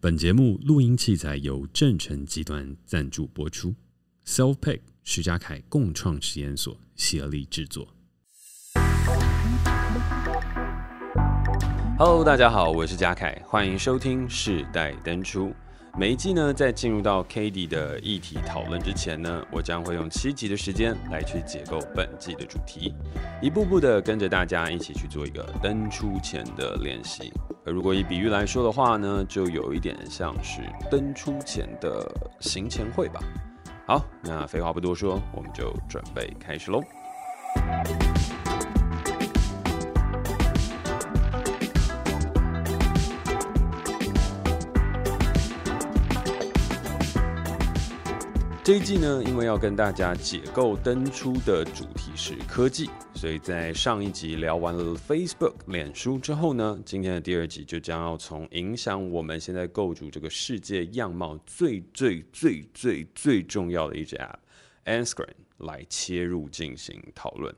本节目录音器材由正成集团赞助播出，Self-Pick 徐嘉凯共创实验所协力制作。Hello，大家好，我是嘉凯，欢迎收听世代登出。每一季呢，在进入到 K D 的议题讨论之前呢，我将会用七集的时间来去解构本季的主题，一步步的跟着大家一起去做一个登出前的练习。而如果以比喻来说的话呢，就有一点像是登出前的行前会吧。好，那废话不多说，我们就准备开始喽。这一季呢，因为要跟大家解构登出的主题是科技，所以在上一集聊完了 Facebook 脸书之后呢，今天的第二集就将要从影响我们现在构筑这个世界样貌最最最最最重要的一只 App Instagram 来切入进行讨论。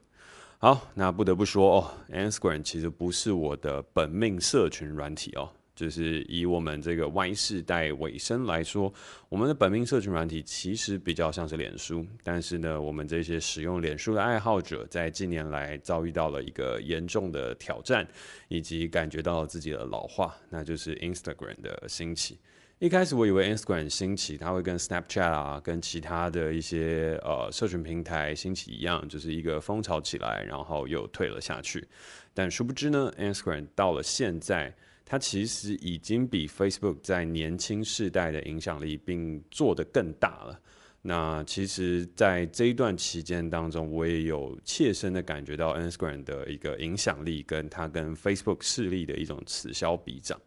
好，那不得不说哦，Instagram 其实不是我的本命社群软体哦。就是以我们这个 Y 世代尾声来说，我们的本命社群软体其实比较像是脸书，但是呢，我们这些使用脸书的爱好者，在近年来遭遇到了一个严重的挑战，以及感觉到了自己的老化，那就是 Instagram 的兴起。一开始我以为 Instagram 兴起，它会跟 Snapchat 啊，跟其他的一些呃社群平台兴起一样，就是一个风潮起来，然后又退了下去。但殊不知呢，Instagram 到了现在。它其实已经比 Facebook 在年轻世代的影响力，并做得更大了。那其实，在这一段期间当中，我也有切身的感觉到 Instagram 的一个影响力，跟它跟 Facebook 势力的一种此消彼长。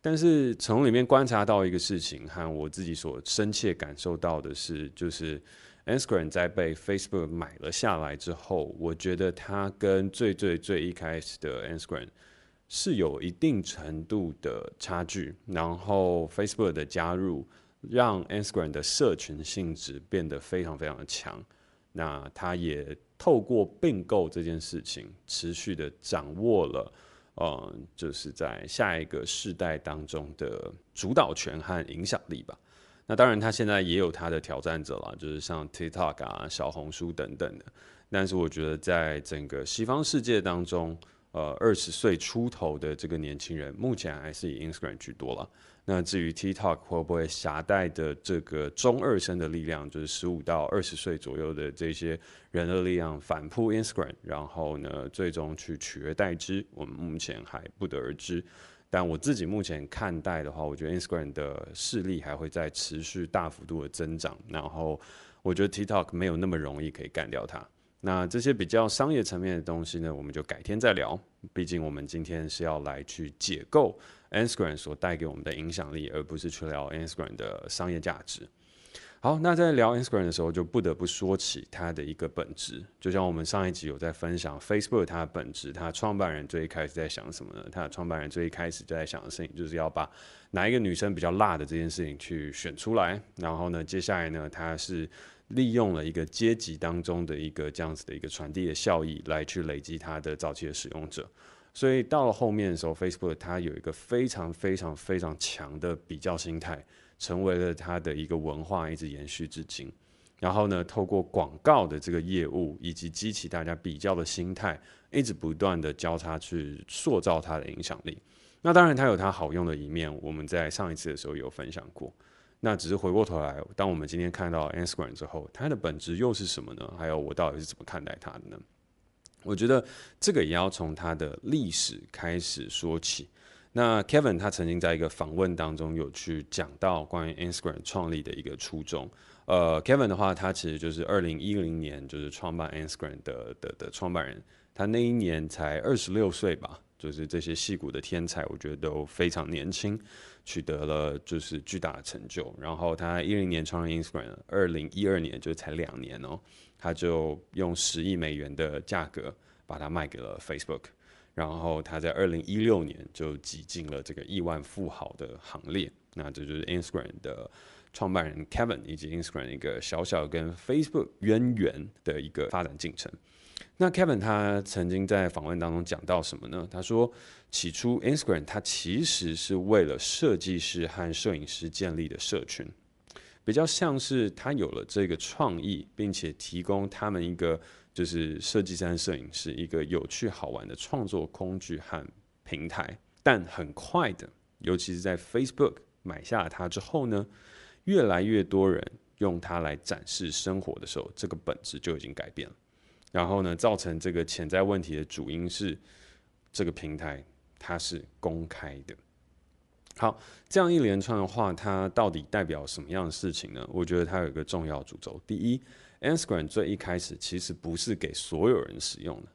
但是从里面观察到一个事情，和我自己所深切感受到的是，就是 Instagram 在被 Facebook 买了下来之后，我觉得它跟最最最一开始的 Instagram。是有一定程度的差距，然后 Facebook 的加入让 Instagram 的社群性质变得非常非常的强。那它也透过并购这件事情，持续的掌握了，呃，就是在下一个世代当中的主导权和影响力吧。那当然，它现在也有它的挑战者了，就是像 TikTok 啊、小红书等等的。但是我觉得，在整个西方世界当中，呃，二十岁出头的这个年轻人，目前还是以 Instagram 居多了。那至于 TikTok 会不会携带的这个中二生的力量，就是十五到二十岁左右的这些人的力量反扑 Instagram，然后呢，最终去取而代之，我们目前还不得而知。但我自己目前看待的话，我觉得 Instagram 的势力还会在持续大幅度的增长。然后，我觉得 TikTok 没有那么容易可以干掉它。那这些比较商业层面的东西呢，我们就改天再聊。毕竟我们今天是要来去解构 Instagram 所带给我们的影响力，而不是去聊 Instagram 的商业价值。好，那在聊 Instagram 的时候，就不得不说起它的一个本质。就像我们上一集有在分享 Facebook 它的本质，它创办人最一开始在想什么呢？它的创办人最一开始就在想的事情，就是要把哪一个女生比较辣的这件事情去选出来。然后呢，接下来呢，它是。利用了一个阶级当中的一个这样子的一个传递的效益，来去累积它的早期的使用者，所以到了后面的时候，Facebook 它有一个非常非常非常强的比较心态，成为了它的一个文化，一直延续至今。然后呢，透过广告的这个业务，以及激起大家比较的心态，一直不断的交叉去塑造它的影响力。那当然，它有它好用的一面，我们在上一次的时候有分享过。那只是回过头来，当我们今天看到 Instagram 之后，它的本质又是什么呢？还有我到底是怎么看待它的呢？我觉得这个也要从它的历史开始说起。那 Kevin 他曾经在一个访问当中有去讲到关于 Instagram 创立的一个初衷。呃，Kevin 的话，他其实就是二零一零年就是创办 Instagram 的的的创办人，他那一年才二十六岁吧。就是这些戏骨的天才，我觉得都非常年轻，取得了就是巨大的成就。然后他一零年创立 Instagram，二零一二年就才两年哦，他就用十亿美元的价格把它卖给了 Facebook。然后他在二零一六年就挤进了这个亿万富豪的行列。那这就是 Instagram 的创办人 Kevin 以及 Instagram 一个小小跟 Facebook 渊源的一个发展进程。那 Kevin 他曾经在访问当中讲到什么呢？他说，起初 Instagram 它其实是为了设计师和摄影师建立的社群，比较像是他有了这个创意，并且提供他们一个就是设计师和摄影师一个有趣好玩的创作工具和平台。但很快的，尤其是在 Facebook 买下了它之后呢，越来越多人用它来展示生活的时候，这个本质就已经改变了。然后呢，造成这个潜在问题的主因是这个平台它是公开的。好，这样一连串的话，它到底代表什么样的事情呢？我觉得它有一个重要主轴。第一，Instagram 最一开始其实不是给所有人使用的，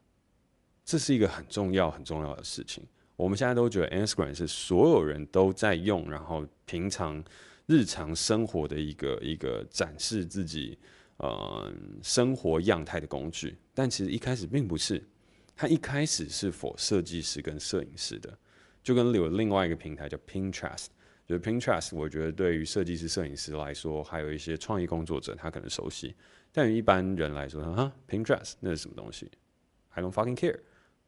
这是一个很重要很重要的事情。我们现在都觉得 Instagram 是所有人都在用，然后平常日常生活的一个一个展示自己。呃，生活样态的工具，但其实一开始并不是，它一开始是 for 设计师跟摄影师的，就跟有另外一个平台叫 Pinterest，就是 Pinterest，我觉得对于设计师、摄影师来说，还有一些创意工作者，他可能熟悉，但于一般人来说，哈，Pinterest 那是什么东西？I don't fucking care。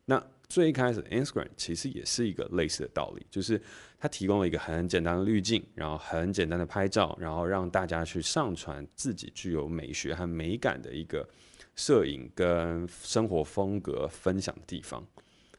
那最一开始，Instagram 其实也是一个类似的道理，就是它提供了一个很简单的滤镜，然后很简单的拍照，然后让大家去上传自己具有美学和美感的一个摄影跟生活风格分享的地方。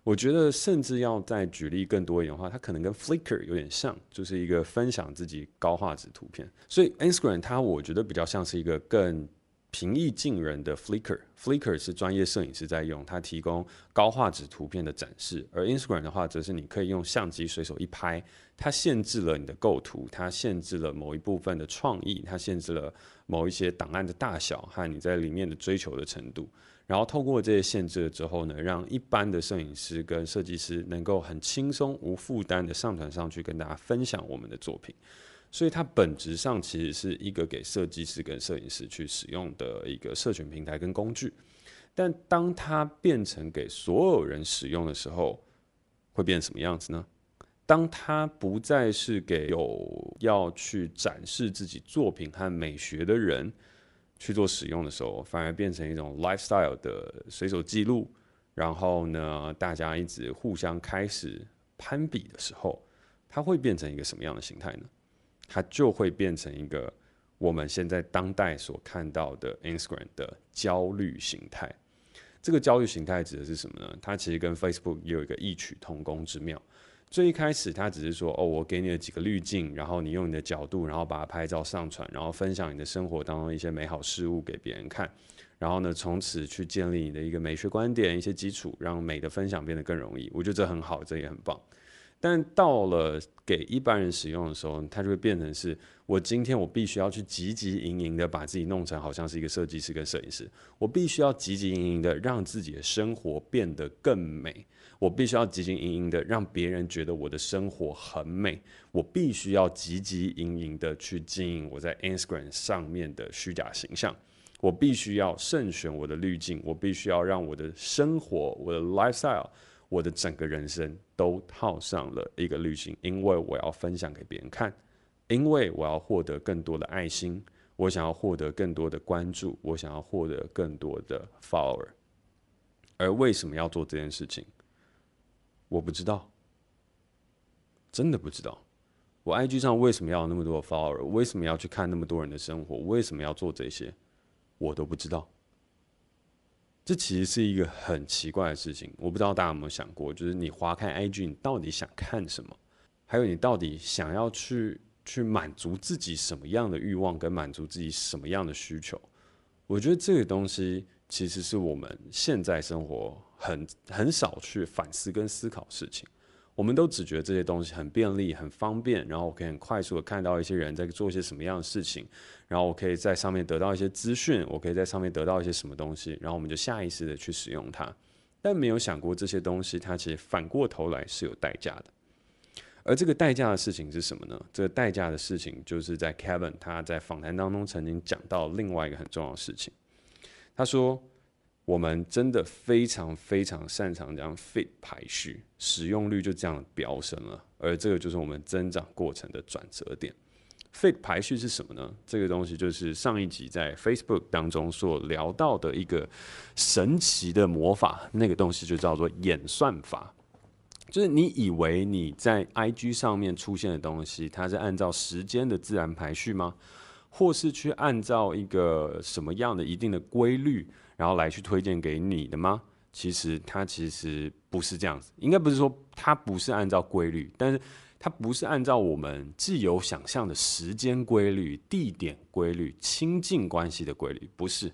我觉得，甚至要再举例更多一点的话，它可能跟 Flickr 有点像，就是一个分享自己高画质图片。所以 Instagram 它我觉得比较像是一个更。平易近人的 Flickr，Flickr 是专业摄影师在用，它提供高画质图片的展示；而 Instagram 的话，则是你可以用相机随手一拍，它限制了你的构图，它限制了某一部分的创意，它限制了某一些档案的大小和你在里面的追求的程度。然后透过这些限制了之后呢，让一般的摄影师跟设计师能够很轻松无负担的上传上去，跟大家分享我们的作品。所以它本质上其实是一个给设计师跟摄影师去使用的一个社群平台跟工具，但当它变成给所有人使用的时候，会变什么样子呢？当它不再是给有要去展示自己作品和美学的人去做使用的时候，反而变成一种 lifestyle 的随手记录，然后呢，大家一直互相开始攀比的时候，它会变成一个什么样的形态呢？它就会变成一个我们现在当代所看到的 Instagram 的焦虑形态。这个焦虑形态指的是什么呢？它其实跟 Facebook 也有一个异曲同工之妙。最一开始，它只是说，哦，我给你了几个滤镜，然后你用你的角度，然后把它拍照上传，然后分享你的生活当中一些美好事物给别人看。然后呢，从此去建立你的一个美学观点，一些基础，让美的分享变得更容易。我觉得这很好，这也很棒。但到了给一般人使用的时候，它就会变成是我今天我必须要去汲汲营营的把自己弄成好像是一个设计师跟摄影师，我必须要汲汲营营的让自己的生活变得更美，我必须要汲汲营营的让别人觉得我的生活很美，我必须要汲汲营营的去经营我在 Instagram 上面的虚假形象，我必须要慎选我的滤镜，我必须要让我的生活我的 lifestyle。我的整个人生都套上了一个滤镜，因为我要分享给别人看，因为我要获得更多的爱心，我想要获得更多的关注，我想要获得更多的 follower。而为什么要做这件事情？我不知道，真的不知道。我 IG 上为什么要有那么多 follower？为什么要去看那么多人的生活？为什么要做这些？我都不知道。这其实是一个很奇怪的事情，我不知道大家有没有想过，就是你划开 IG，你到底想看什么？还有你到底想要去去满足自己什么样的欲望，跟满足自己什么样的需求？我觉得这个东西其实是我们现在生活很很少去反思跟思考事情。我们都只觉得这些东西很便利、很方便，然后我可以很快速的看到一些人在做一些什么样的事情，然后我可以在上面得到一些资讯，我可以在上面得到一些什么东西，然后我们就下意识的去使用它，但没有想过这些东西它其实反过头来是有代价的。而这个代价的事情是什么呢？这个代价的事情就是在 Kevin 他在访谈当中曾经讲到另外一个很重要的事情，他说。我们真的非常非常擅长这样 fit 排序，使用率就这样飙升了，而这个就是我们增长过程的转折点。fit 排序是什么呢？这个东西就是上一集在 Facebook 当中所聊到的一个神奇的魔法，那个东西就叫做演算法。就是你以为你在 IG 上面出现的东西，它是按照时间的自然排序吗？或是去按照一个什么样的一定的规律，然后来去推荐给你的吗？其实它其实不是这样子，应该不是说它不是按照规律，但是它不是按照我们既有想象的时间规律、地点规律、亲近关系的规律，不是，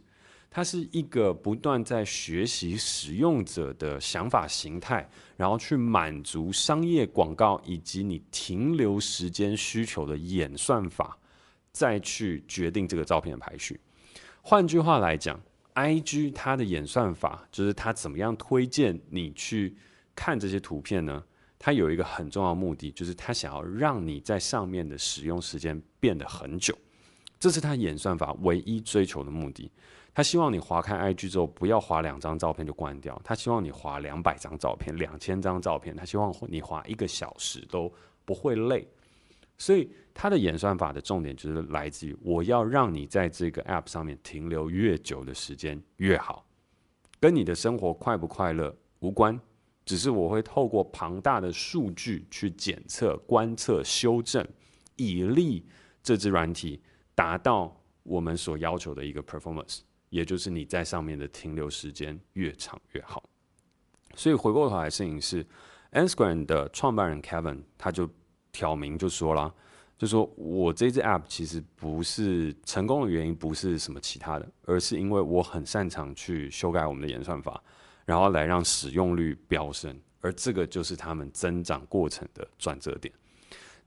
它是一个不断在学习使用者的想法形态，然后去满足商业广告以及你停留时间需求的演算法。再去决定这个照片的排序。换句话来讲，IG 它的演算法就是它怎么样推荐你去看这些图片呢？它有一个很重要目的，就是它想要让你在上面的使用时间变得很久。这是它演算法唯一追求的目的。它希望你滑开 IG 之后，不要滑两张照片就关掉。它希望你滑两百张照片、两千张照片。它希望你滑一个小时都不会累。所以它的演算法的重点就是来自于我要让你在这个 App 上面停留越久的时间越好，跟你的生活快不快乐无关，只是我会透过庞大的数据去检测、观测、修正，以利这支软体达到我们所要求的一个 performance，也就是你在上面的停留时间越长越好。所以回过头来，事情是 Instagram 的创办人 Kevin 他就。挑明就说了，就说我这支 app 其实不是成功的原因，不是什么其他的，而是因为我很擅长去修改我们的演算法，然后来让使用率飙升，而这个就是他们增长过程的转折点。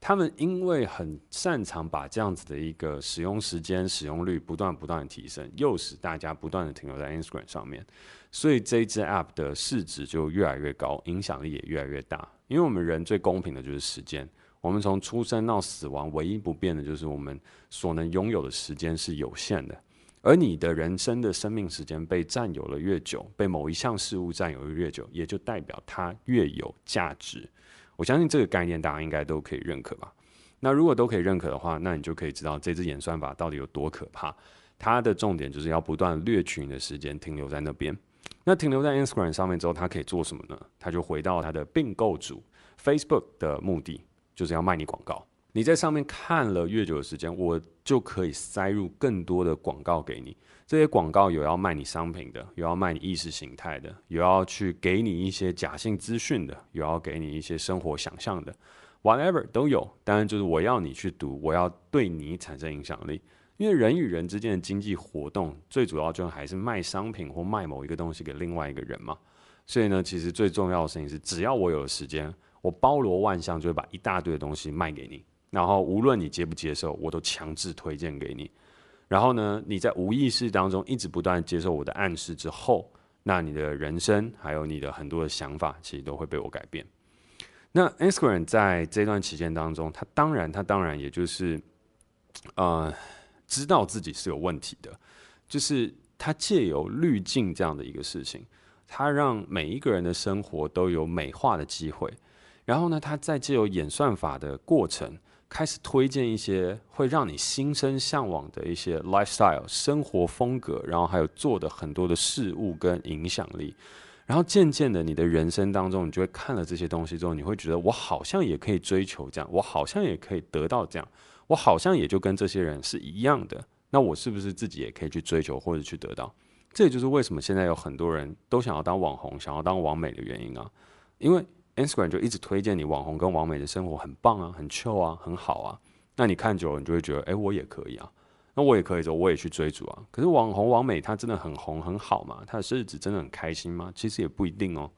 他们因为很擅长把这样子的一个使用时间、使用率不断不断的提升，诱使大家不断的停留在 Instagram 上面，所以这一支 app 的市值就越来越高，影响力也越来越大。因为我们人最公平的就是时间。我们从出生到死亡，唯一不变的就是我们所能拥有的时间是有限的。而你的人生的生命时间被占有了越久，被某一项事物占有的越久，也就代表它越有价值。我相信这个概念大家应该都可以认可吧？那如果都可以认可的话，那你就可以知道这支演算法到底有多可怕。它的重点就是要不断掠取你的时间，停留在那边。那停留在 Instagram 上面之后，它可以做什么呢？它就回到它的并购主 Facebook 的目的。就是要卖你广告，你在上面看了越久的时间，我就可以塞入更多的广告给你。这些广告有要卖你商品的，有要卖你意识形态的，有要去给你一些假性资讯的，有要给你一些生活想象的，whatever 都有。当然，就是我要你去读，我要对你产生影响力。因为人与人之间的经济活动，最主要就还是卖商品或卖某一个东西给另外一个人嘛。所以呢，其实最重要的事情是，只要我有时间。我包罗万象，就会把一大堆的东西卖给你，然后无论你接不接受，我都强制推荐给你。然后呢，你在无意识当中一直不断接受我的暗示之后，那你的人生还有你的很多的想法，其实都会被我改变。那 Instagram 在这段期间当中，他当然，他当然也就是，呃，知道自己是有问题的，就是他借由滤镜这样的一个事情，他让每一个人的生活都有美化的机会。然后呢，他在借由演算法的过程，开始推荐一些会让你心生向往的一些 lifestyle 生活风格，然后还有做的很多的事物跟影响力。然后渐渐的，你的人生当中，你就会看了这些东西之后，你会觉得我好像也可以追求这样，我好像也可以得到这样，我好像也就跟这些人是一样的。那我是不是自己也可以去追求或者去得到？这也就是为什么现在有很多人都想要当网红，想要当网美的原因啊，因为。Instagram 就一直推荐你网红跟网美的生活很棒啊，很 chill 啊，很好啊。那你看久了，你就会觉得，哎，我也可以啊。那我也可以走，我也去追逐啊。可是网红网美他真的很红很好吗？他的日子真的很开心吗？其实也不一定哦。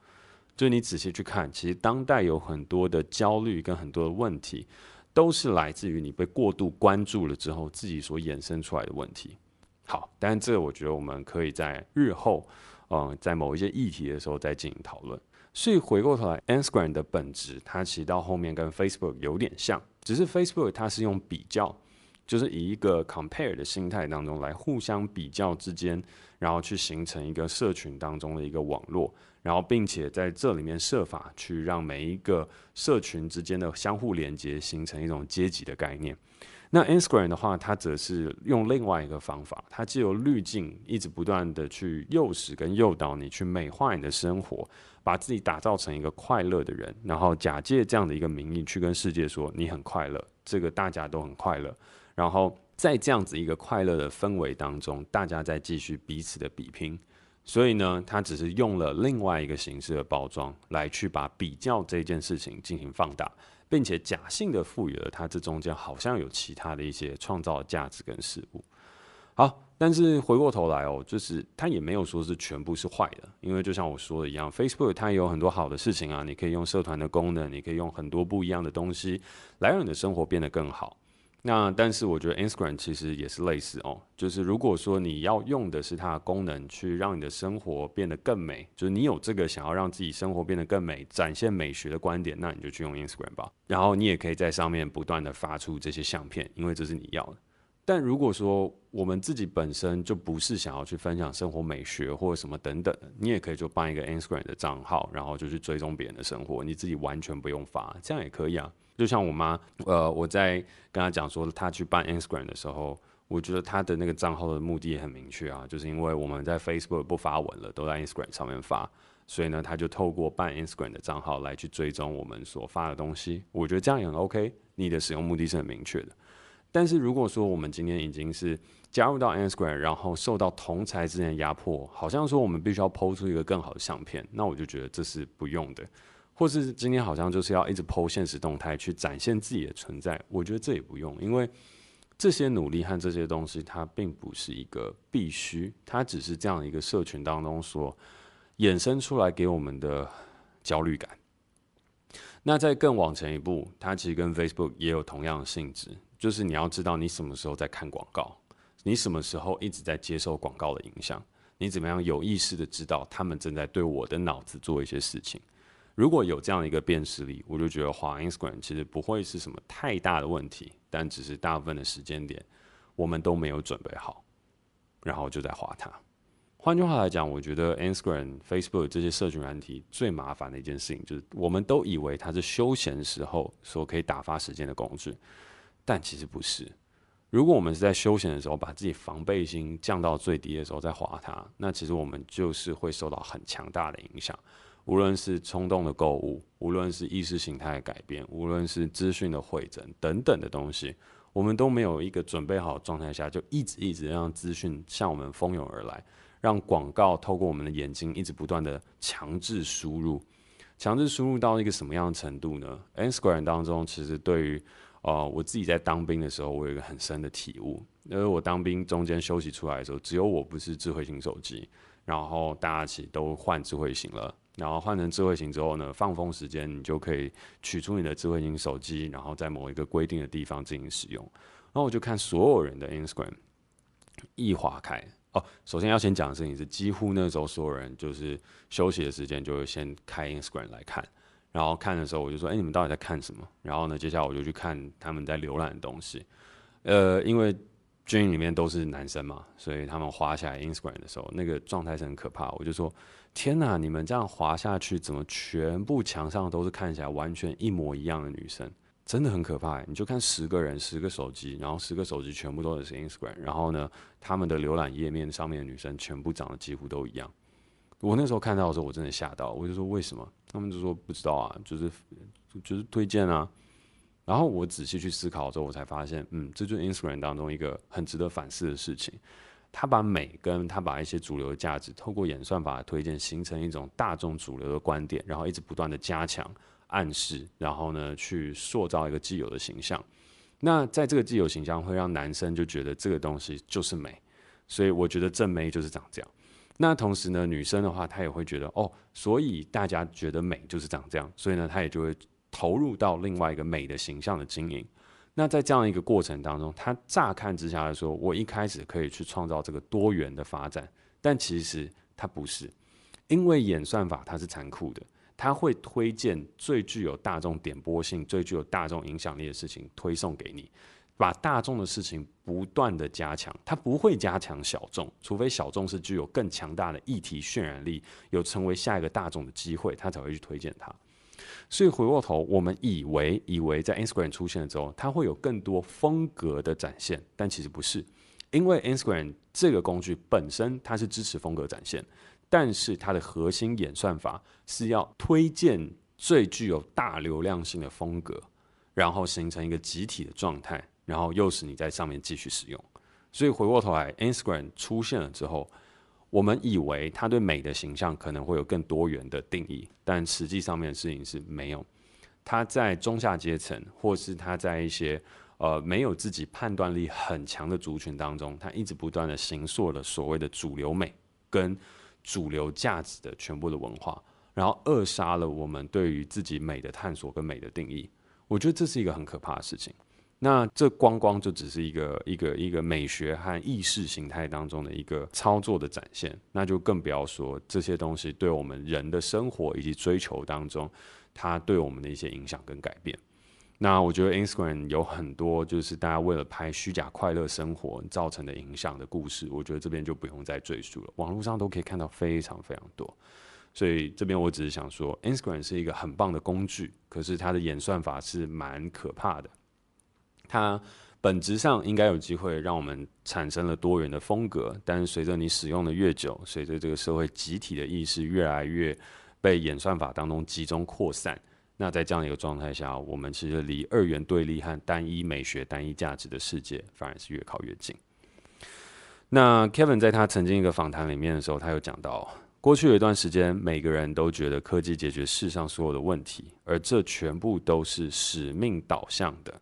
就你仔细去看，其实当代有很多的焦虑跟很多的问题，都是来自于你被过度关注了之后，自己所衍生出来的问题。好，但是这我觉得我们可以在日后，嗯，在某一些议题的时候再进行讨论。所以回过头来，Instagram 的本质，它其实到后面跟 Facebook 有点像，只是 Facebook 它是用比较，就是以一个 compare 的心态当中来互相比较之间，然后去形成一个社群当中的一个网络，然后并且在这里面设法去让每一个社群之间的相互连接形成一种阶级的概念。那 Instagram 的话，它则是用另外一个方法，它借由滤镜一直不断的去诱使跟诱导你去美化你的生活，把自己打造成一个快乐的人，然后假借这样的一个名义去跟世界说你很快乐，这个大家都很快乐，然后在这样子一个快乐的氛围当中，大家再继续彼此的比拼。所以呢，它只是用了另外一个形式的包装来去把比较这件事情进行放大。并且假性的赋予了它这中间好像有其他的一些创造价值跟事物。好，但是回过头来哦，就是它也没有说是全部是坏的，因为就像我说的一样，Facebook 它也有很多好的事情啊，你可以用社团的功能，你可以用很多不一样的东西来让你的生活变得更好。那但是我觉得 Instagram 其实也是类似哦，就是如果说你要用的是它的功能去让你的生活变得更美，就是你有这个想要让自己生活变得更美、展现美学的观点，那你就去用 Instagram 吧。然后你也可以在上面不断的发出这些相片，因为这是你要的。但如果说我们自己本身就不是想要去分享生活美学或者什么等等的，你也可以就办一个 Instagram 的账号，然后就去追踪别人的生活，你自己完全不用发，这样也可以啊。就像我妈，呃，我在跟她讲说她去办 Instagram 的时候，我觉得她的那个账号的目的也很明确啊，就是因为我们在 Facebook 不发文了，都在 Instagram 上面发，所以呢，她就透过办 Instagram 的账号来去追踪我们所发的东西。我觉得这样也很 OK，你的使用目的是很明确的。但是如果说我们今天已经是加入到 Instagram，然后受到同侪之间的压迫，好像说我们必须要抛出一个更好的相片，那我就觉得这是不用的。或是今天好像就是要一直剖现实动态去展现自己的存在，我觉得这也不用，因为这些努力和这些东西它并不是一个必须，它只是这样一个社群当中所衍生出来给我们的焦虑感。那再更往前一步，它其实跟 Facebook 也有同样的性质，就是你要知道你什么时候在看广告，你什么时候一直在接受广告的影响，你怎么样有意识的知道他们正在对我的脑子做一些事情。如果有这样的一个辨识力，我就觉得滑 Instagram 其实不会是什么太大的问题，但只是大部分的时间点我们都没有准备好，然后就在滑它。换句话来讲，我觉得 Instagram、Facebook 这些社群软体最麻烦的一件事情，就是我们都以为它是休闲时候所可以打发时间的工具，但其实不是。如果我们是在休闲的时候把自己防备心降到最低的时候再滑它，那其实我们就是会受到很强大的影响。无论是冲动的购物，无论是意识形态的改变，无论是资讯的汇整等等的东西，我们都没有一个准备好的状态下，就一直一直让资讯向我们蜂拥而来，让广告透过我们的眼睛一直不断的强制输入，强制输入到一个什么样的程度呢？Instagram 当中，其实对于呃我自己在当兵的时候，我有一个很深的体悟，因为我当兵中间休息出来的时候，只有我不是智慧型手机，然后大家其实都换智慧型了。然后换成智慧型之后呢，放风时间你就可以取出你的智慧型手机，然后在某一个规定的地方进行使用。然后我就看所有人的 Instagram 一划开哦，首先要先讲的事情是，几乎那时候所有人就是休息的时间就会先开 Instagram 来看，然后看的时候我就说，哎，你们到底在看什么？然后呢，接下来我就去看他们在浏览的东西，呃，因为军营里面都是男生嘛，所以他们滑下来 Instagram 的时候，那个状态是很可怕。我就说。天呐，你们这样滑下去，怎么全部墙上都是看起来完全一模一样的女生？真的很可怕。你就看十个人，十个手机，然后十个手机全部都是 Instagram，然后呢，他们的浏览页面上面的女生全部长得几乎都一样。我那时候看到的时候，我真的吓到，我就说为什么？他们就说不知道啊，就是就是推荐啊。然后我仔细去思考之后，我才发现，嗯，这就是 Instagram 当中一个很值得反思的事情。他把美跟他把一些主流的价值，透过演算法的推荐，形成一种大众主流的观点，然后一直不断的加强暗示，然后呢去塑造一个既有的形象。那在这个既有形象，会让男生就觉得这个东西就是美，所以我觉得正妹就是长这样。那同时呢，女生的话，她也会觉得哦，所以大家觉得美就是长这样，所以呢，她也就会投入到另外一个美的形象的经营。那在这样一个过程当中，他乍看之下来说，我一开始可以去创造这个多元的发展，但其实它不是，因为演算法它是残酷的，它会推荐最具有大众点播性、最具有大众影响力的事情推送给你，把大众的事情不断的加强，它不会加强小众，除非小众是具有更强大的议题渲染力，有成为下一个大众的机会，它才会去推荐它。所以回过头，我们以为以为在 Instagram 出现了之后，它会有更多风格的展现，但其实不是，因为 Instagram 这个工具本身它是支持风格展现，但是它的核心演算法是要推荐最具有大流量性的风格，然后形成一个集体的状态，然后诱使你在上面继续使用。所以回过头来，Instagram 出现了之后，我们以为他对美的形象可能会有更多元的定义，但实际上面的事情是没有。他在中下阶层，或是他在一些呃没有自己判断力很强的族群当中，他一直不断的形塑了所谓的主流美跟主流价值的全部的文化，然后扼杀了我们对于自己美的探索跟美的定义。我觉得这是一个很可怕的事情。那这光光就只是一个一个一个美学和意识形态当中的一个操作的展现，那就更不要说这些东西对我们人的生活以及追求当中，它对我们的一些影响跟改变。那我觉得 Instagram 有很多就是大家为了拍虚假快乐生活造成的影响的故事，我觉得这边就不用再赘述了，网络上都可以看到非常非常多。所以这边我只是想说，Instagram 是一个很棒的工具，可是它的演算法是蛮可怕的。它本质上应该有机会让我们产生了多元的风格，但是随着你使用的越久，随着这个社会集体的意识越来越被演算法当中集中扩散，那在这样一个状态下，我们其实离二元对立和单一美学、单一价值的世界反而是越靠越近。那 Kevin 在他曾经一个访谈里面的时候，他有讲到，过去有一段时间，每个人都觉得科技解决世上所有的问题，而这全部都是使命导向的。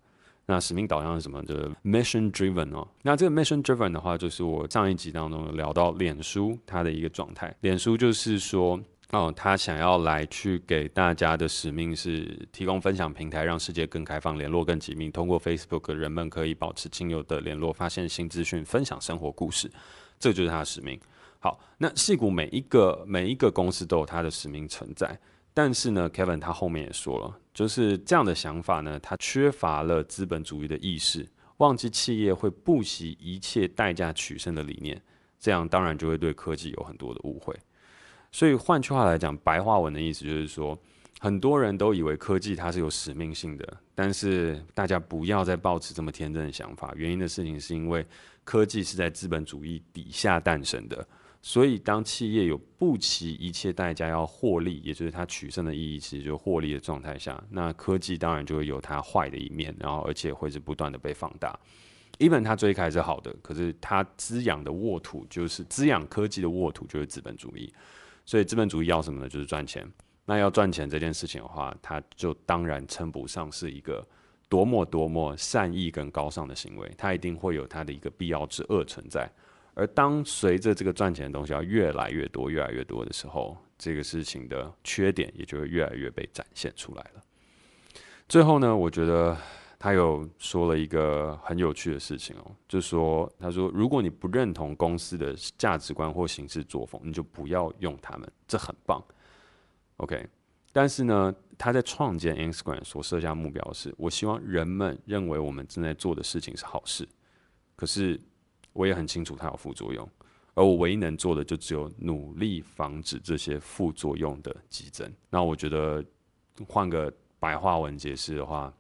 那使命导向是什么？就是 mission driven 哦。那这个 mission driven 的话，就是我上一集当中聊到脸书它的一个状态。脸书就是说，哦，他想要来去给大家的使命是提供分享平台，让世界更开放，联络更紧密。通过 Facebook，人们可以保持亲友的联络，发现新资讯，分享生活故事。这就是他的使命。好，那矽谷每一个每一个公司都有它的使命存在。但是呢，Kevin 他后面也说了，就是这样的想法呢，他缺乏了资本主义的意识，忘记企业会不惜一切代价取胜的理念，这样当然就会对科技有很多的误会。所以换句话来讲，白话文的意思就是说，很多人都以为科技它是有使命性的，但是大家不要再抱持这么天真的想法。原因的事情是因为科技是在资本主义底下诞生的。所以，当企业有不惜一切代价要获利，也就是它取胜的意义，其实就获利的状态下，那科技当然就会有它坏的一面，然后而且会是不断的被放大。even 它最开始是好的，可是它滋养的沃土就是滋养科技的沃土就是资本主义。所以资本主义要什么呢？就是赚钱。那要赚钱这件事情的话，它就当然称不上是一个多么多么善意跟高尚的行为，它一定会有它的一个必要之恶存在。而当随着这个赚钱的东西要越来越多、越来越多的时候，这个事情的缺点也就会越来越被展现出来了。最后呢，我觉得他有说了一个很有趣的事情哦，就是说，他说，如果你不认同公司的价值观或行事作风，你就不要用他们，这很棒。OK，但是呢，他在创建 Instagram 所设下目标是，我希望人们认为我们正在做的事情是好事，可是。我也很清楚它有副作用，而我唯一能做的就只有努力防止这些副作用的激增。那我觉得换个白话文解释的话，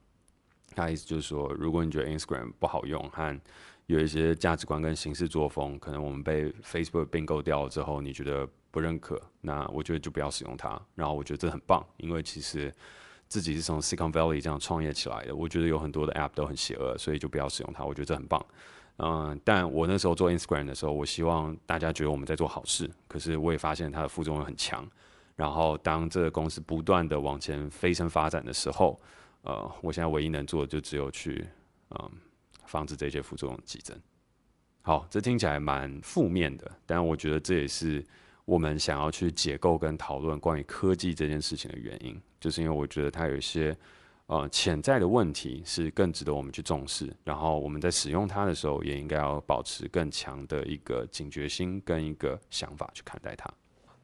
他意思就是说，如果你觉得 Instagram 不好用，和有一些价值观跟行事作风，可能我们被 Facebook 并购掉了之后，你觉得不认可，那我觉得就不要使用它。然后我觉得这很棒，因为其实自己是从 Silicon Valley 这样创业起来的，我觉得有很多的 App 都很邪恶，所以就不要使用它。我觉得这很棒。嗯，但我那时候做 Instagram 的时候，我希望大家觉得我们在做好事。可是我也发现它的副作用很强。然后当这个公司不断的往前飞升发展的时候，呃，我现在唯一能做的就只有去嗯防止这些副作用激增。好，这听起来蛮负面的，但我觉得这也是我们想要去解构跟讨论关于科技这件事情的原因，就是因为我觉得它有一些。呃，潜在的问题是更值得我们去重视，然后我们在使用它的时候，也应该要保持更强的一个警觉心跟一个想法去看待它。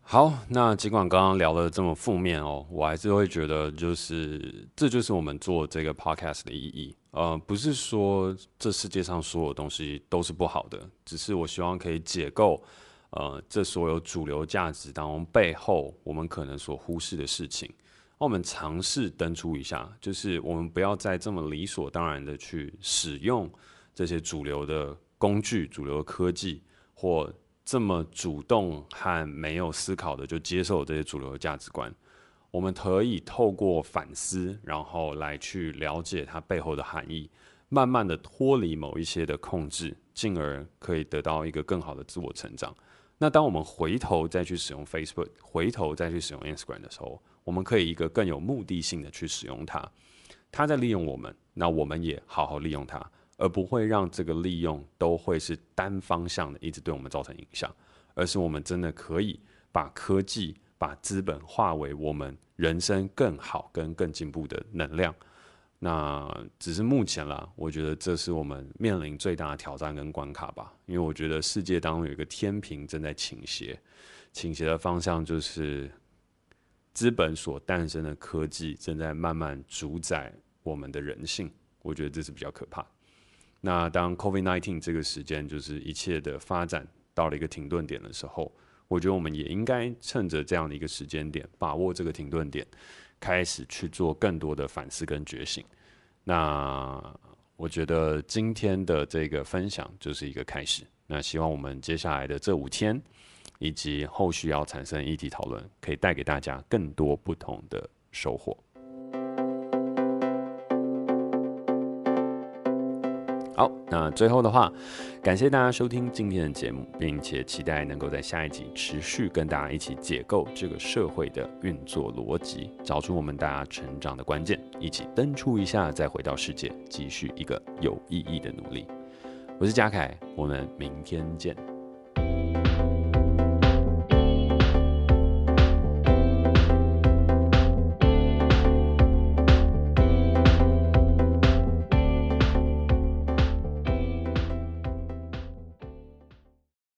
好，那尽管刚刚聊得这么负面哦，我还是会觉得，就是这就是我们做这个 podcast 的意义。呃，不是说这世界上所有东西都是不好的，只是我希望可以解构，呃，这所有主流价值当中背后我们可能所忽视的事情。那我们尝试登出一下，就是我们不要再这么理所当然的去使用这些主流的工具、主流的科技，或这么主动和没有思考的就接受这些主流的价值观。我们可以透过反思，然后来去了解它背后的含义，慢慢的脱离某一些的控制，进而可以得到一个更好的自我成长。那当我们回头再去使用 Facebook，回头再去使用 Instagram 的时候，我们可以一个更有目的性的去使用它。它在利用我们，那我们也好好利用它，而不会让这个利用都会是单方向的，一直对我们造成影响，而是我们真的可以把科技、把资本化为我们人生更好跟更进步的能量。那只是目前啦，我觉得这是我们面临最大的挑战跟关卡吧。因为我觉得世界当中有一个天平正在倾斜，倾斜的方向就是资本所诞生的科技正在慢慢主宰我们的人性。我觉得这是比较可怕。那当 COVID-19 这个时间就是一切的发展到了一个停顿点的时候，我觉得我们也应该趁着这样的一个时间点，把握这个停顿点。开始去做更多的反思跟觉醒，那我觉得今天的这个分享就是一个开始。那希望我们接下来的这五天，以及后续要产生议题讨论，可以带给大家更多不同的收获。好，那最后的话，感谢大家收听今天的节目，并且期待能够在下一集持续跟大家一起解构这个社会的运作逻辑，找出我们大家成长的关键，一起登出一下，再回到世界，继续一个有意义的努力。我是嘉凯，我们明天见。